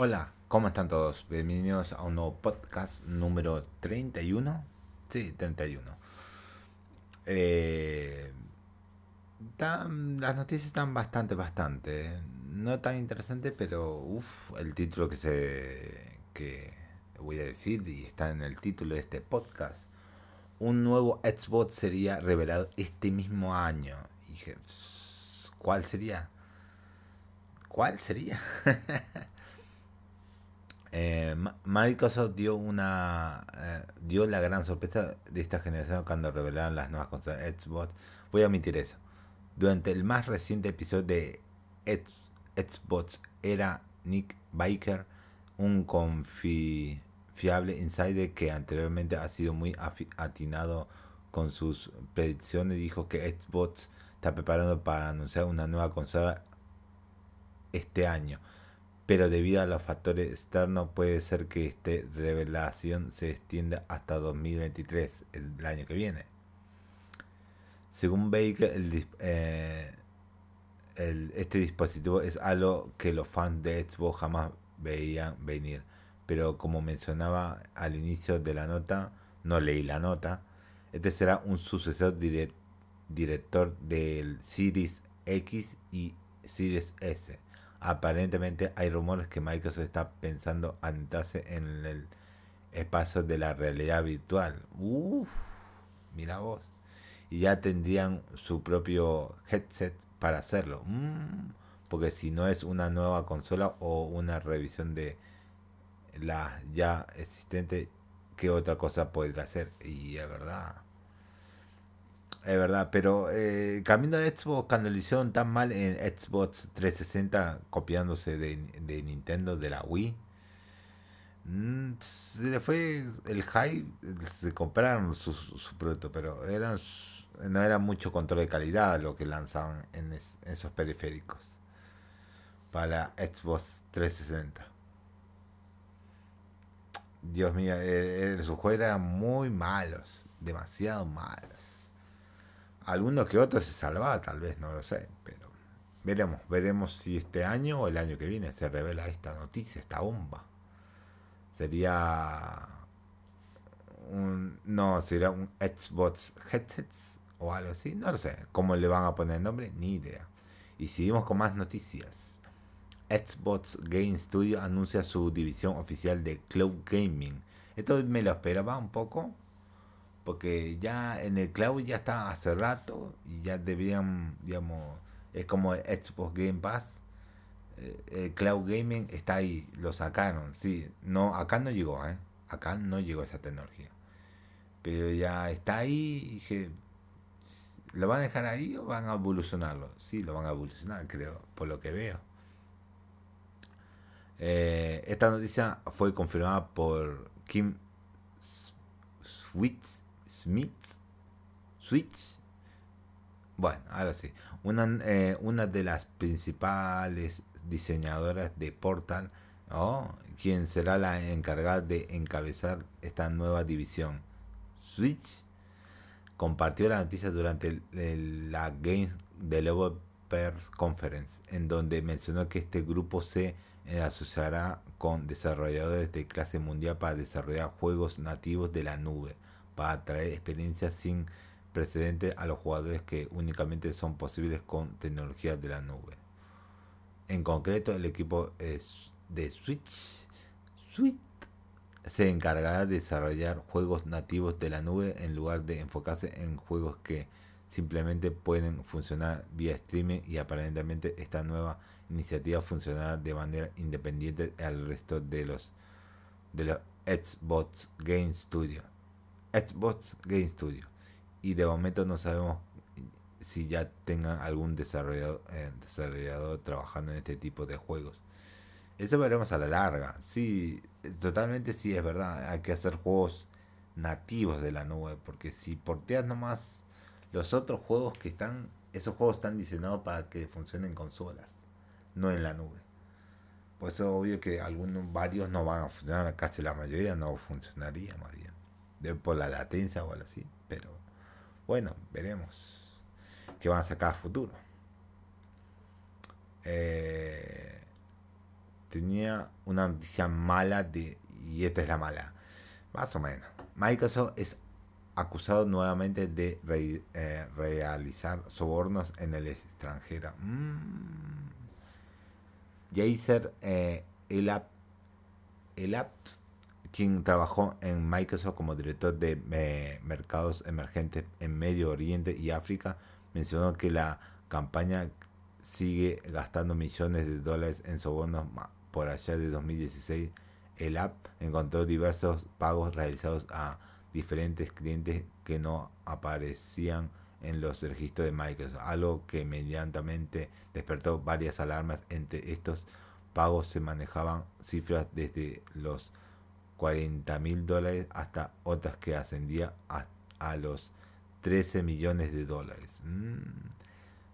Hola, ¿cómo están todos? Bienvenidos a un nuevo podcast número 31. Sí, 31. Eh, tan- las noticias están bastante, bastante. eh. No tan interesantes, pero uff, el título que se que voy a decir y está en el título de este podcast. Un nuevo Xbox sería revelado este mismo año. Y dije, ¿cuál sería? ¿Cuál sería? Eh, Microsoft dio una eh, dio la gran sorpresa de esta generación cuando revelaron las nuevas consolas Xbox. Voy a omitir eso. Durante el más reciente episodio de Xbox era Nick Baker, un confiable insider que anteriormente ha sido muy atinado con sus predicciones, dijo que Xbox está preparando para anunciar una nueva consola este año pero debido a los factores externos puede ser que esta revelación se extienda hasta 2023, el año que viene. Según Baker, eh, este dispositivo es algo que los fans de Xbox jamás veían venir, pero como mencionaba al inicio de la nota, no leí la nota, este será un sucesor direct- director del Series X y Series S. Aparentemente hay rumores que Microsoft está pensando adentrarse en el espacio de la realidad virtual. Uff, mira vos. Y ya tendrían su propio headset para hacerlo. Mm, porque si no es una nueva consola o una revisión de la ya existente, ¿qué otra cosa podrá hacer? Y es verdad. Es verdad, pero eh, cambiando de Xbox, cuando lo hicieron tan mal en Xbox 360, copiándose de, de Nintendo, de la Wii, mm, se le fue el hype, se compraron su, su- producto, pero eran, no era mucho control de calidad lo que lanzaban en es- esos periféricos para Xbox 360. Dios mío, eh, eh, sus juegos eran muy malos, demasiado malos. Alguno que otro se salvaba, tal vez, no lo sé, pero veremos, veremos si este año o el año que viene se revela esta noticia, esta bomba. Sería un, no, sería un Xbox Headsets o algo así, no lo sé. ¿Cómo le van a poner el nombre? Ni idea. Y seguimos con más noticias. Xbox Game Studio anuncia su división oficial de Cloud Gaming. Esto me lo esperaba un poco porque ya en el cloud ya está hace rato y ya deberían, digamos, es como el Xbox Game Pass. eh, El cloud gaming está ahí, lo sacaron, sí. No, acá no llegó, ¿eh? Acá no llegó esa tecnología. Pero ya está ahí y dije, ¿lo van a dejar ahí o van a evolucionarlo? Sí, lo van a evolucionar, creo, por lo que veo. Eh, esta noticia fue confirmada por Kim Switz, Smith, Switch. Bueno, ahora sí. Una, eh, una de las principales diseñadoras de Portal, ¿no? quien será la encargada de encabezar esta nueva división. Switch compartió la noticia durante la Games Developers Conference, en donde mencionó que este grupo se eh, asociará con desarrolladores de clase mundial para desarrollar juegos nativos de la nube, para traer experiencias sin precedentes a los jugadores que únicamente son posibles con tecnologías de la nube. En concreto, el equipo de Switch, se encargará de desarrollar juegos nativos de la nube en lugar de enfocarse en juegos que simplemente pueden funcionar vía streaming y aparentemente esta nueva iniciativa funcionará de manera independiente al resto de los de los Xbox Game Studio. Xbox Game Studio. Y de momento no sabemos si ya tengan algún desarrollador, eh, desarrollador trabajando en este tipo de juegos. Eso veremos a la larga. Sí, totalmente sí es verdad. Hay que hacer juegos nativos de la nube. Porque si porteas nomás los otros juegos que están, esos juegos están diseñados para que funcionen en consolas, no en la nube. Por eso obvio que algunos, varios no van a funcionar, casi la mayoría no funcionaría más bien. De, por la latencia o algo así. Pero bueno, veremos qué van a sacar futuro. Eh, tenía una noticia mala de, y esta es la mala. Más o menos. Microsoft es acusado nuevamente de eh, realizar sobornos en el extranjero. Mm. Eh, Elap, quien trabajó en Microsoft como director de eh, mercados emergentes en Medio Oriente y África, mencionó que la campaña sigue gastando millones de dólares en sobornos por allá de 2016. El app encontró diversos pagos realizados a diferentes clientes que no aparecían en los registros de Microsoft, algo que inmediatamente despertó varias alarmas. Entre estos pagos se manejaban cifras desde los 40 mil dólares hasta otras que ascendían a, los 13 millones de dólares. Mm.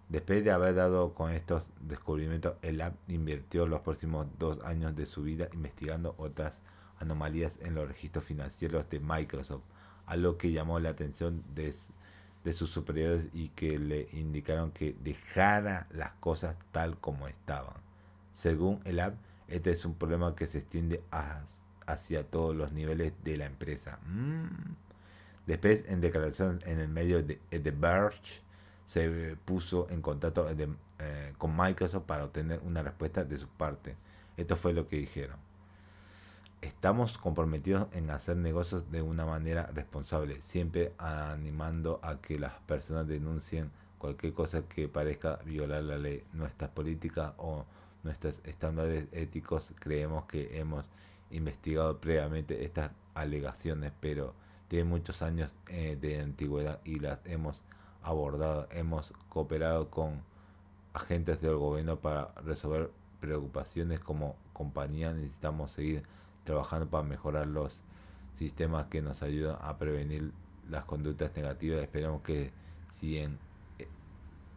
Después de haber dado con estos descubrimientos, el app invirtió los próximos dos años de su vida investigando otras anomalías en los registros financieros de Microsoft, algo que llamó la atención de, de sus superiores y que le indicaron que dejara las cosas tal como estaban. Según el app, este es un problema que se extiende hacia todos los niveles de la empresa. Mm. Después, en declaración en el medio de The Verge, se puso en contacto eh, con Microsoft para obtener una respuesta de su parte. Esto fue lo que dijeron. Estamos comprometidos en hacer negocios de una manera responsable, siempre animando a que las personas denuncien cualquier cosa que parezca violar la ley, nuestras políticas o nuestros estándares éticos. Creemos que hemos investigado previamente estas alegaciones, pero tienen muchos años eh, de antigüedad y las hemos abordado. Hemos cooperado con agentes del gobierno para resolver preocupaciones como compañía. Necesitamos seguir trabajando para mejorar los sistemas que nos ayudan a prevenir las conductas negativas. Esperamos que si, en, eh,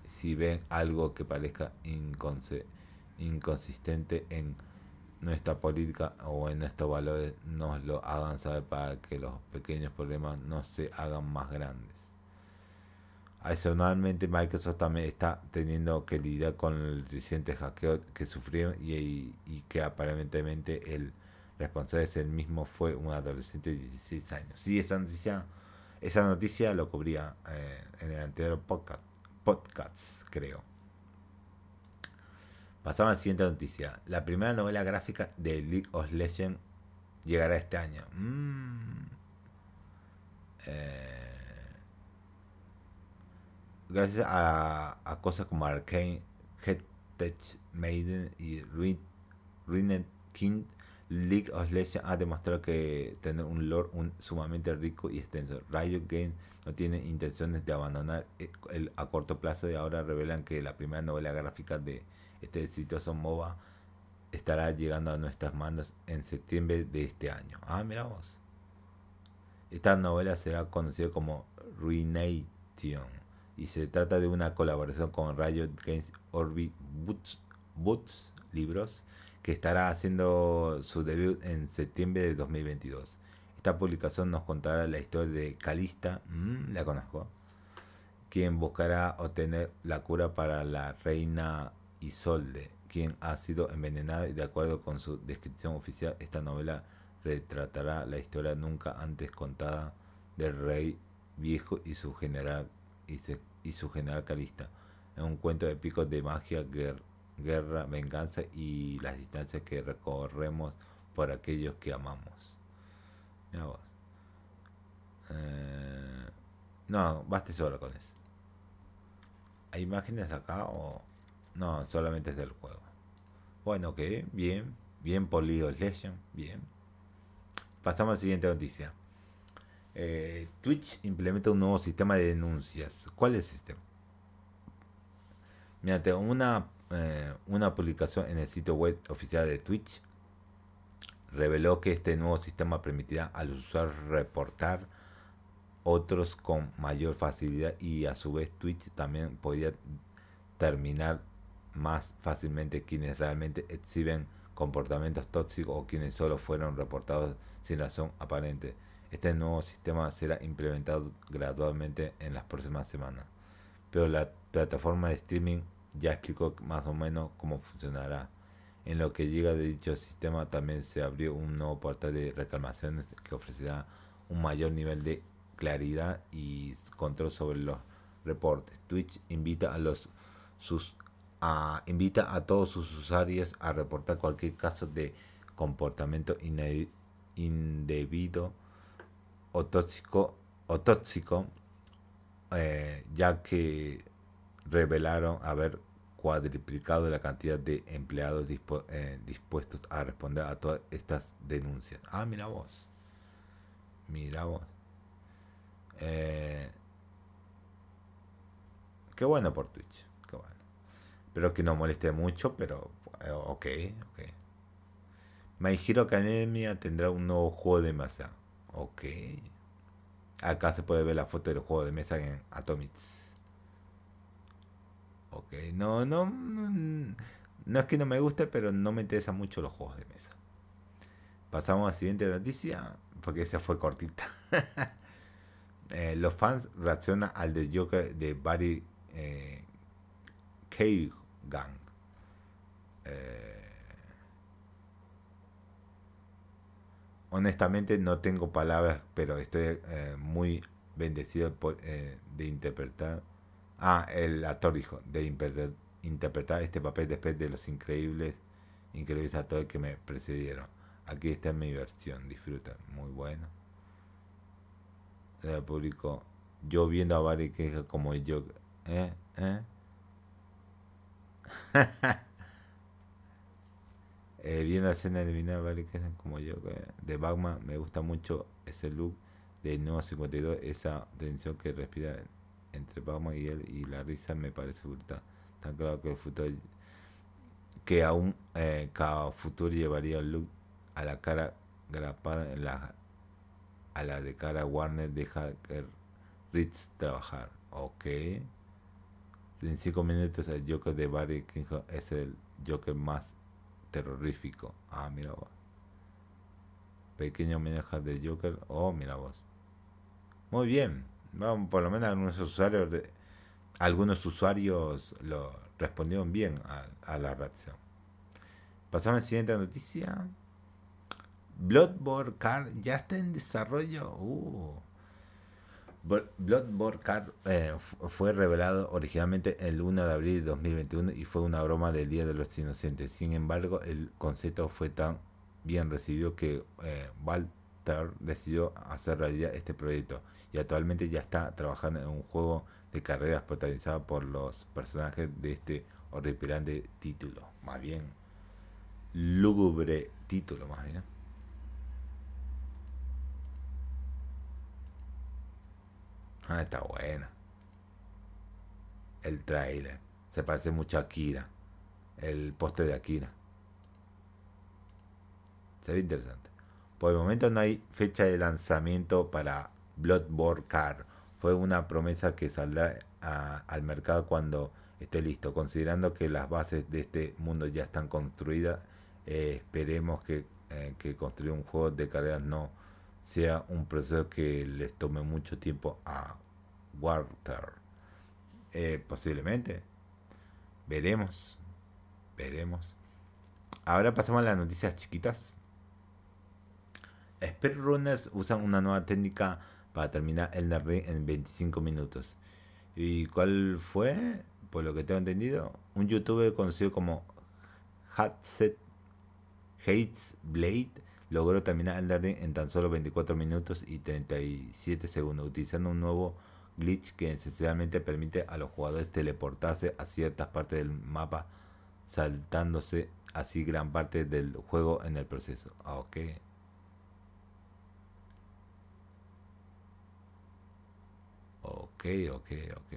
si ven algo que parezca inconsistente en nuestra política o en nuestros valores, nos lo hagan saber para que los pequeños problemas no se hagan más grandes. Adicionalmente, Microsoft también está teniendo que lidiar con el reciente hackeo que sufrió y, que aparentemente el responsable de el mismo fue un adolescente de 16 años. Sí, esa noticia, esa noticia lo cubría eh, en el anterior podcast, podcast, creo. Pasamos a la siguiente noticia. La primera novela gráfica de League of Legends llegará este año. Mm. Eh, gracias a, cosas como Arcane, Tech Maiden y Ruined King, League of Legends ha demostrado que tener un lore sumamente rico y extenso. Riot Games no tiene intenciones de abandonar el, a corto plazo y ahora revelan que la primera novela gráfica de este exitoso MOBA estará llegando a nuestras manos en septiembre de este año. Ah, mira vos. Esta novela será conocida como Ruination y se trata de una colaboración con Riot Games Orbit Boots, Libros que estará haciendo su debut en septiembre de 2022. Esta publicación nos contará la historia de Calista, mm, la conozco, quien buscará obtener la cura para la reina Isolde, quien ha sido envenenada y de acuerdo con su descripción oficial, esta novela retratará la historia nunca antes contada del rey viejo y su general y, su general Calista. Es un cuento de picos de magia, guerra, venganza y las distancias que recorremos por aquellos que amamos. Mira vos. Eh, no, baste solo con eso. ¿Hay imágenes acá o.? No, solamente es del juego. Bueno, ok, bien. Bien por League Legend, bien. Pasamos a la siguiente noticia. Eh, Twitch implementa un nuevo sistema de denuncias. ¿Cuál es el sistema? Mediante una, eh, una publicación en el sitio web oficial de Twitch, reveló que este nuevo sistema permitirá al usuario reportar otros con mayor facilidad y a su vez Twitch también podría terminar más fácilmente quienes realmente exhiben comportamientos tóxicos o quienes solo fueron reportados sin razón aparente. Este nuevo sistema será implementado gradualmente en las próximas semanas, pero la plataforma de streaming ya explicó más o menos cómo funcionará. En lo que llega de dicho sistema también se abrió un nuevo portal de reclamaciones que ofrecerá un mayor nivel de claridad y control sobre los reportes. Twitch invita a los sus invita a todos sus usuarios a reportar cualquier caso de comportamiento indebido o tóxico o tóxico eh, ya que revelaron haber cuadriplicado la cantidad de empleados eh, dispuestos a responder a todas estas denuncias. Ah, mira vos. Mira vos. Eh, qué bueno por Twitch. Espero que no moleste mucho, pero ok, ok. My Hero Academia tendrá un nuevo juego de mesa. Ok. Acá se puede ver la foto del juego de mesa en Atomics. Ok, no, no, no es que no me guste, pero no me interesan mucho los juegos de mesa. Pasamos a la siguiente noticia, porque esa fue cortita. Eh, los fans reaccionan al de Joker de Barry eh, Gang. Eh, honestamente no tengo palabras, pero estoy eh, muy bendecido por, eh, de interpretar. Ah, el actor dijo, de interpretar, este papel después de los increíbles, increíbles actores que me precedieron. Aquí está mi versión, disfruta, muy bueno. El público, yo viendo a Barry que como yo, ¿eh? ¿eh? Eh, la escena eliminada, vale, que como yo, de Batman, me gusta mucho ese look de Nuevo 52, esa tensión que respira entre Batman y él, y la risa me parece brutal. Tan claro que el futuro, que aún eh, cada futuro llevaría el look a la cara grapada a la de cara Warner, deja que Ritz trabajar. Ok. En 5 minutos el Joker de Barry King es el Joker más terrorífico. Ah, mira vos. Pequeño homenaje de Joker. Oh, mira vos. Muy bien. Vamos, por lo menos algunos usuarios, algunos usuarios lo respondieron bien a, la reacción. Pasamos a la siguiente noticia. Bloodborne Car ya está en desarrollo. Uh. Bloodborne Card eh, fue revelado originalmente el 1 de abril de 2021 y fue una broma del Día de los Inocentes. Sin embargo, el concepto fue tan bien recibido que eh, Walter decidió hacer realidad este proyecto y actualmente ya está trabajando en un juego de carreras protagonizado por los personajes de este horripilante título. Más bien, lúgubre título, más bien. Ah, está buena. El trailer. Se parece mucho a Akira. El poste de Akira. Se ve interesante. Por el momento no hay fecha de lanzamiento para Bloodborne Car. Fue una promesa que saldrá al mercado cuando esté listo. Considerando que las bases de este mundo ya están construidas, eh, esperemos que, eh, que construir un juego de carreras no sea un proceso que les tome mucho tiempo a Walter. Eh, posiblemente. Veremos. Veremos. Ahora pasamos a las noticias chiquitas. Speedrunners usan una nueva técnica para terminar el Ring en 25 minutos. ¿Y cuál fue? Por lo que tengo entendido, un youtuber conocido como Hatset Hates Blade logró terminar el Ring en tan solo 24 minutos y 37 segundos utilizando un nuevo glitch que esencialmente permite a los jugadores teleportarse a ciertas partes del mapa saltándose así gran parte del juego en el proceso. Ah, ok. Ok, ok, ok.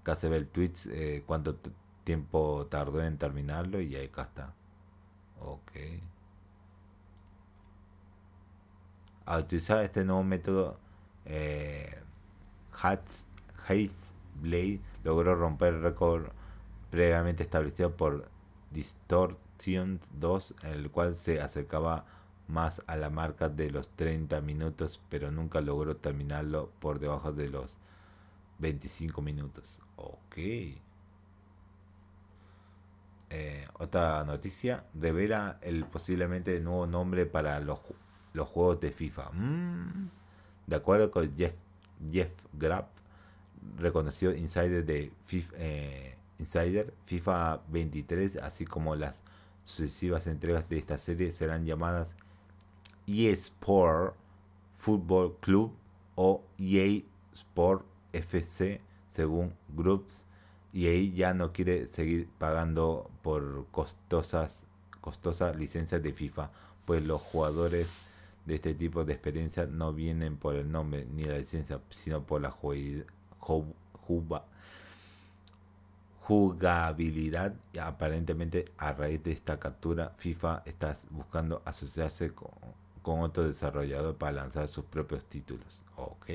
Acá se ve el Twitch, eh, cuánto tiempo tardó en terminarlo y acá está. Ok. Al utilizar este nuevo método, eh, Haze Blade logró romper el récord previamente establecido por Distortion 2, en el cual se acercaba más a la marca de los 30 minutos, pero nunca logró terminarlo por debajo de los 25 minutos. Ok. eh, otra noticia, revela el posiblemente nuevo nombre para los, los juegos de FIFA. Mm. De acuerdo con Jeff, Jeff Grapp, reconocido insider de FIFA, eh, Insider, FIFA 23, así como las sucesivas entregas de esta serie serán llamadas eSport Football Club o EA Sport FC según Groups EA ya no quiere seguir pagando por costosas costosas licencias de FIFA pues los jugadores de este tipo de experiencia no vienen por el nombre ni la licencia sino por la jugabilidad y aparentemente a raíz de esta captura FIFA está buscando asociarse con, con otro desarrollador para lanzar sus propios títulos. Ok.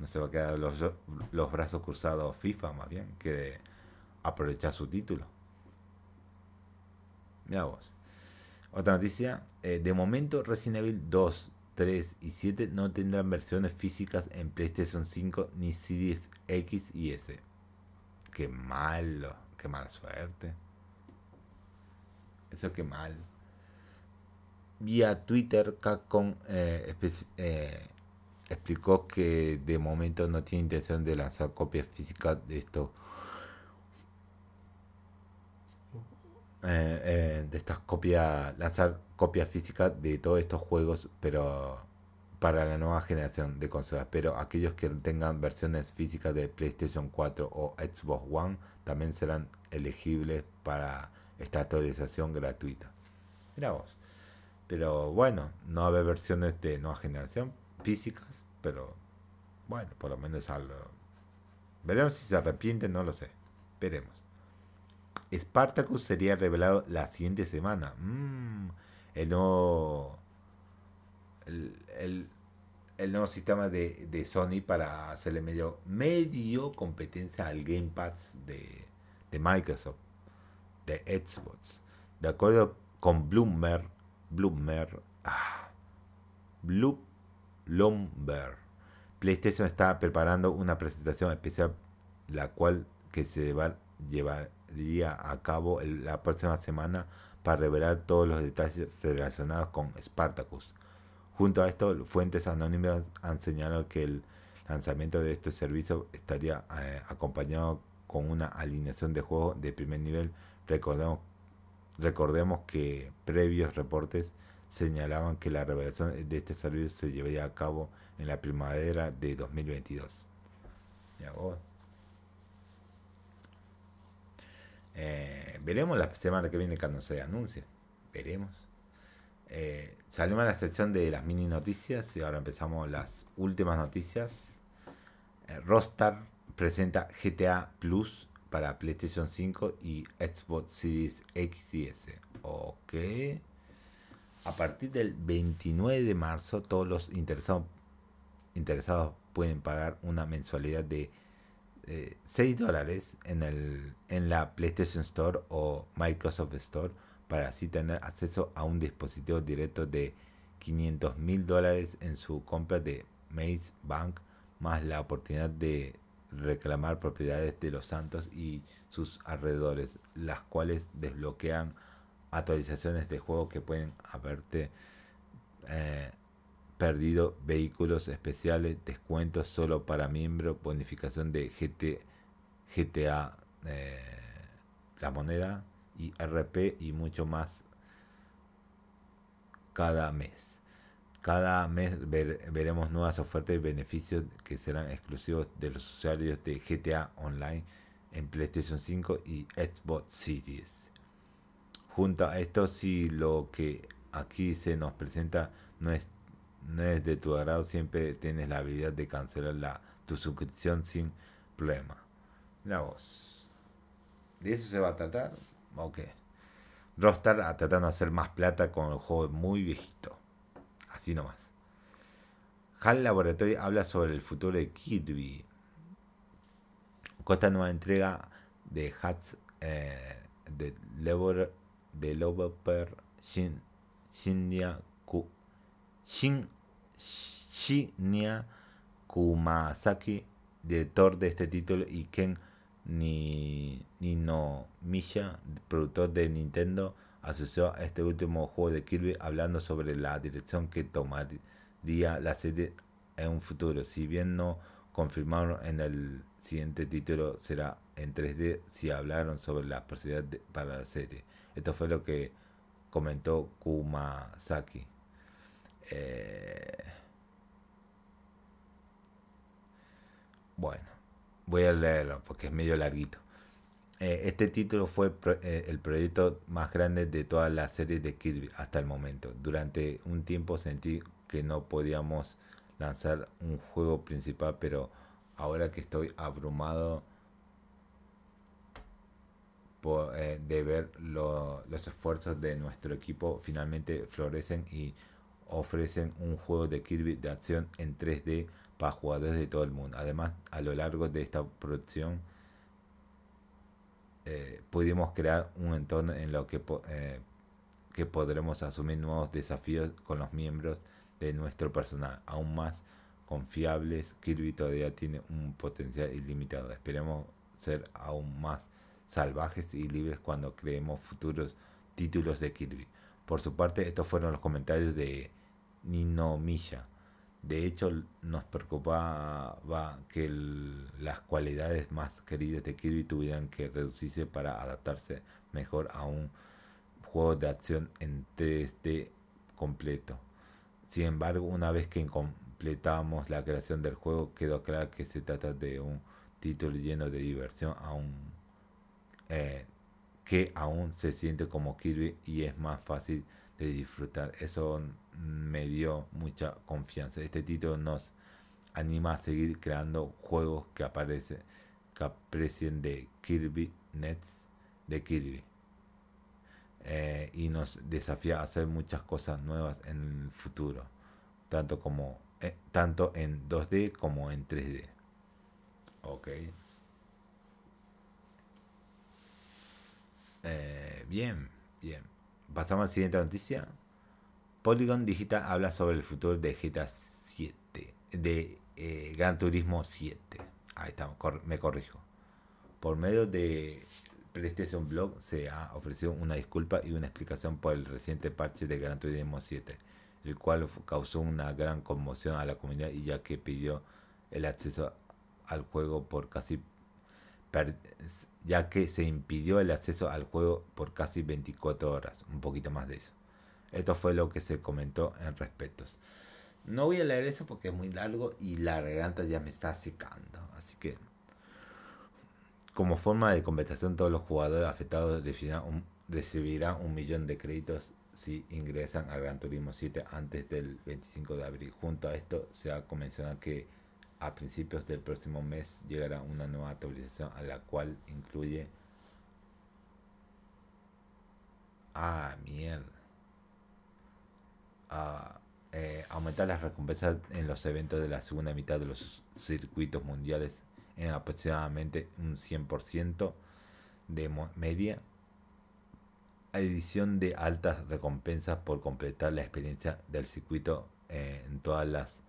No se va a quedar los, los brazos cruzados FIFA, más bien, que aprovechar su título. Mira vos. Otra noticia. Eh, de momento, Resident Evil 2, 3 y 7 no tendrán versiones físicas en PlayStation 5 ni Series X y S. Qué malo. Qué mala suerte. Eso qué mal vía Twitter, Capcom eh, eh, explicó que de momento no tiene intención de lanzar copias físicas de esto. Eh, de estas copias, lanzar copias físicas de todos estos juegos, pero para la nueva generación de consolas. Pero aquellos que tengan versiones físicas de PlayStation 4 o Xbox One también serán elegibles para esta actualización gratuita. Mira vos. Pero bueno, no haber versiones de nueva generación físicas, pero bueno, por lo menos algo. Veremos si se arrepiente, no lo sé. Veremos. Spartacus sería revelado la siguiente semana. Mm, el nuevo. El, nuevo sistema de, de, Sony para hacerle medio, medio competencia al Game Pass de, de Microsoft, de Xbox. De acuerdo con Bloomberg, Bloomberg. Ah, Blue Lomber. PlayStation está preparando una presentación especial, la cual que se va, a cabo la próxima semana para revelar todos los detalles relacionados con Spartacus. Junto a esto, fuentes anónimas han señalado que el lanzamiento de este servicio estaría eh, acompañado con una alineación de juegos de primer nivel. Recordemos Recordemos que previos reportes señalaban que la revelación de este servicio se llevaría a cabo en la primavera de 2022. Eh, veremos la semana que viene cuando se anuncie. Veremos. Eh, salimos a la sección de las mini noticias y ahora empezamos las últimas noticias. Eh, Rostar presenta GTA Plus para PlayStation 5 y Xbox Series X y S. Ok. A partir del 29 de marzo, todos los interesados, interesados pueden pagar una mensualidad de 6 eh, dólares en, el, en la PlayStation Store o Microsoft Store para así tener acceso a un dispositivo directo de 500 mil dólares en su compra de Maze Bank, más la oportunidad de reclamar propiedades de los santos y sus alrededores, las cuales desbloquean actualizaciones de juego que pueden haberte eh, perdido vehículos especiales, descuentos solo para miembros, bonificación de GT, GTA, eh, la moneda y RP y mucho más cada mes. Cada mes veremos nuevas ofertas y beneficios que serán exclusivos de los usuarios de GTA Online en PlayStation 5 y Xbox Series. Junto a esto, si lo que aquí se nos presenta no es, no es de tu agrado, siempre tienes la habilidad de cancelar la, tu suscripción sin problema. La voz. ¿De eso se va a tratar? Ok. Rockstar tratando de hacer más plata con el juego muy viejito. Así nomás. HAL Laboratory habla sobre el futuro de Kirby. Con esta nueva entrega de Hats eh, de Developer Shin, Shinya, Shin, Shinya Kumasaki, director de este título, y Ken ni Nino Misha, productor de Nintendo, asoció a este último juego de Kirby hablando sobre la dirección que tomaría la serie en un futuro. Si bien no confirmaron en el siguiente título será en 3D, si hablaron sobre la posibilidad para la serie. Esto fue lo que comentó Kumasaki. Eh, bueno, voy a leerlo porque es medio larguito. Eh, este título fue eh, el proyecto más grande de toda la serie de Kirby hasta el momento. Durante un tiempo sentí que no podíamos lanzar un juego principal, pero ahora que estoy abrumado eh, de ver los esfuerzos de nuestro equipo finalmente florecen y ofrecen un juego de Kirby de acción en 3D para jugadores de todo el mundo. Además, a lo largo de esta producción eh, pudimos crear un entorno en lo que, eh, que podremos asumir nuevos desafíos con los miembros de nuestro personal, aún más confiables. Kirby todavía tiene un potencial ilimitado. Esperemos ser aún más salvajes y libres cuando creemos futuros títulos de Kirby. Por su parte, estos fueron los comentarios de Nino Misha. De hecho, nos preocupaba que las cualidades más queridas de Kirby tuvieran que reducirse para adaptarse mejor a un juego de acción en 3D completo. Sin embargo, una vez que completamos la creación del juego, quedó claro que se trata de un título lleno de diversión, aún eh, que aún se siente como Kirby y es más fácil de disfrutar. Eso me dio mucha confianza. Este título nos anima a seguir creando juegos que aparecen que aprecien de Kirby Nets de Kirby. Eh, y nos desafía a hacer muchas cosas nuevas en el futuro, tanto como eh, tanto en 2D como en 3D. Ok. Eh, bien, bien. Pasamos a la siguiente noticia. Polygon Digital habla sobre el futuro de GTA 7, de eh, Gran Turismo 7. Ahí estamos, me corrijo. Por medio de PlayStation Blog se ha ofrecido una disculpa y una explicación por el reciente parche de Gran Turismo 7, el cual causó una gran conmoción a la comunidad y ya que pidió el acceso al juego por casi ya que se impidió el acceso al juego por casi 24 horas, un poquito más de eso. Esto fue lo que se comentó en respectos. No voy a leer eso porque es muy largo y la garganta ya me está secando, así que como forma de compensación todos los jugadores afectados recibirán un, millón de créditos si ingresan al Gran Turismo 7 antes del 25 de abril. Junto a esto se ha mencionado que a principios del próximo mes llegará una nueva actualización a la cual incluye... Ah, mierda. Ah, eh, aumentar las recompensas en los eventos de la segunda mitad de los circuitos mundiales en aproximadamente un 100% de media. Edición de altas recompensas por completar la experiencia del circuito en todas las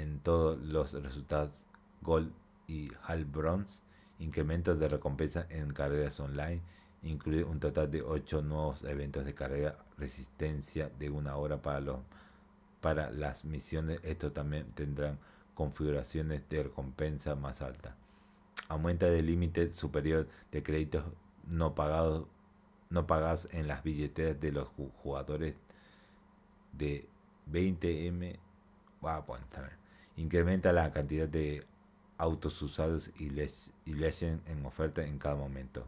en todos los resultados Gold y Hal Bronze, incrementos de recompensa en carreras online, incluye un total de 8 nuevos eventos de carrera, resistencia de una hora para, los, para las misiones. Esto también tendrán configuraciones de recompensa más alta. Aumenta el límite superior de créditos no pagados no pagados en las billeteras de los jugadores de 20M. Va a incrementa la cantidad de autos usados y, les, en oferta en cada momento.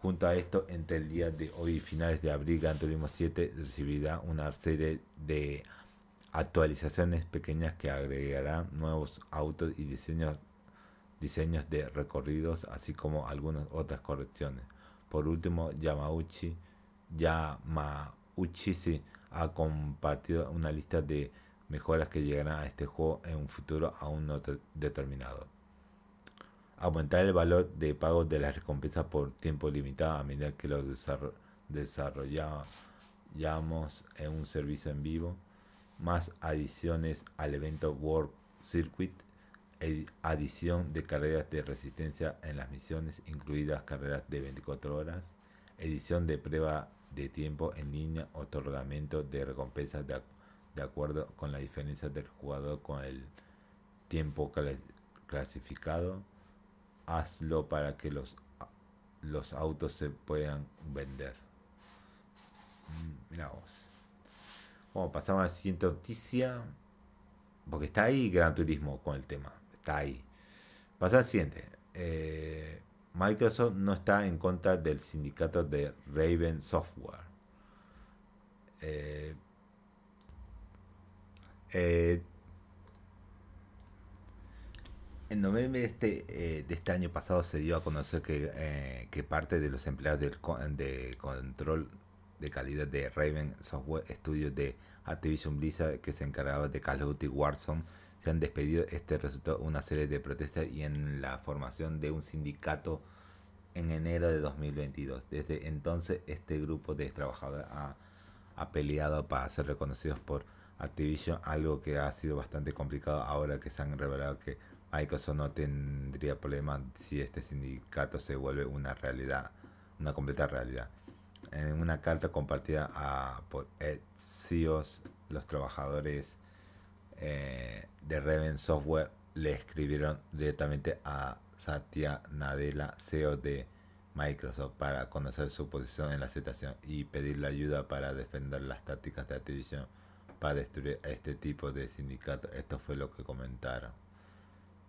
Junto a esto, entre el día de hoy y finales de abril, Gran Turismo 7 recibirá una serie de actualizaciones pequeñas que agregarán nuevos autos y diseños, diseños de recorridos, así como algunas otras correcciones. Por último, Yamauchi, Yamauchi ha compartido una lista de mejoras que llegarán a este juego en un futuro aún no determinado. Aumentar el valor de pago de las recompensas por tiempo limitado a medida que lo desarrollamos en un servicio en vivo. Más adiciones al evento World Circuit adición de carreras de resistencia en las misiones, incluidas carreras de 24 horas, edición de prueba de tiempo en línea, otorgamiento de recompensas de, de acuerdo con la diferencia del jugador con el tiempo clasificado. Hazlo para que los, los autos se puedan vender. Mm, mira vos. Bueno, pasamos a la siguiente noticia. Porque está ahí Gran Turismo con el tema. Está ahí. Pasa al siguiente. Eh, Microsoft no está en contra del sindicato de Raven Software. Eh, eh, en noviembre de este, eh, de este año pasado se dio a conocer que, que parte de los empleados del de control de calidad de Raven Software Studios de Activision Blizzard que se encargaba de Call of Duty Warzone se han despedido. Este resultó una serie de protestas y en la formación de un sindicato en enero de 2022. Desde entonces este grupo de trabajadores ha peleado para ser reconocidos por Activision, algo que ha sido bastante complicado ahora que se han revelado que Microsoft no tendría problema si este sindicato se vuelve una realidad, una completa realidad. En una carta compartida a, por Exios, los trabajadores eh, de Raven Software le escribieron directamente a Satya Nadella, CEO de Microsoft, para conocer su posición en la situación y pedirle ayuda para defender las tácticas de Activision para destruir este tipo de sindicatos. Esto fue lo que comentaron.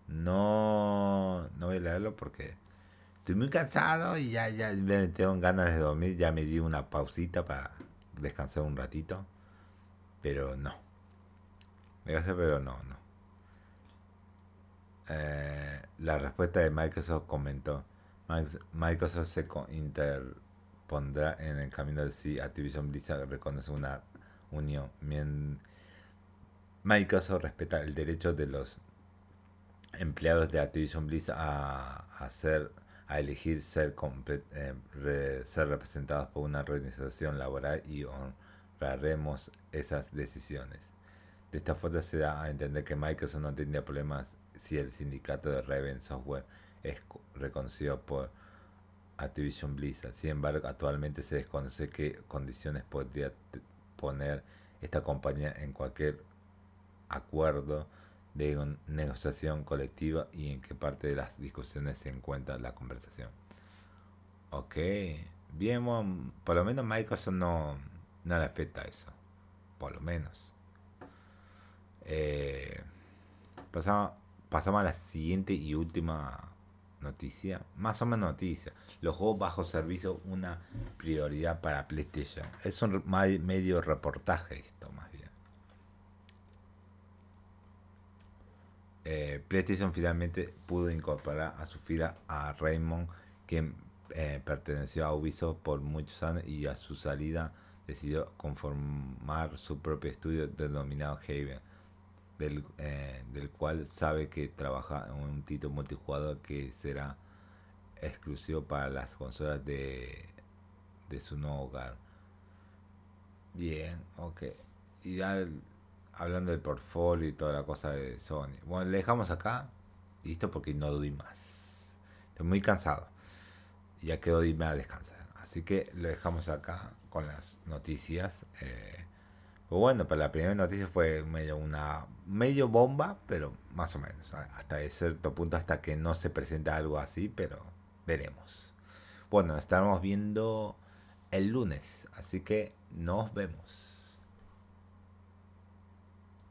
No, no voy a leerlo porque estoy muy cansado y ya, ya tengo ganas de dormir. Ya me di una pausita para descansar un ratito. Pero no. Gracias, pero no, no. Eh, la respuesta de Microsoft comentó. Microsoft se interpondrá en el camino de si Activision Blizzard reconoce una unión. Microsoft respeta el derecho de los empleados de Activision Blizzard a, hacer a elegir ser, eh, ser representados por una organización laboral y honraremos esas decisiones. De esta forma se da a entender que Microsoft no tendría problemas si el sindicato de Raven Software es reconocido por Activision Blizzard. Sin embargo, actualmente se desconoce qué condiciones podría poner esta compañía en cualquier acuerdo de negociación colectiva y en qué parte de las discusiones se encuentra la conversación. Ok, bien, por lo menos Microsoft no, no le afecta eso, por lo menos. Eh, pasamos, pasamos a la siguiente y última noticia, más o menos noticia. Los juegos bajo servicio, una prioridad para PlayStation. Es un medio reportaje esto, más bien. Eh, PlayStation finalmente pudo incorporar a su fila a Raymond, quien eh, perteneció a Ubisoft por muchos años y a su salida decidió conformar su propio estudio denominado Haven del, eh, del cual sabe que trabaja en un título multijugador que será exclusivo para las consolas de, de su nuevo hogar. Bien, ok. Y ya hablando del portfolio y toda la cosa de Sony. Bueno, le dejamos acá. Listo, porque no doy más. Estoy muy cansado. Ya quedó irme a descansar. Así que lo dejamos acá con las noticias. Eh, pues bueno, para la primera noticia fue medio una medio bomba, pero más o menos, hasta cierto punto, hasta que no se presenta algo así, pero veremos. Bueno, estamos viendo el lunes, así que nos vemos.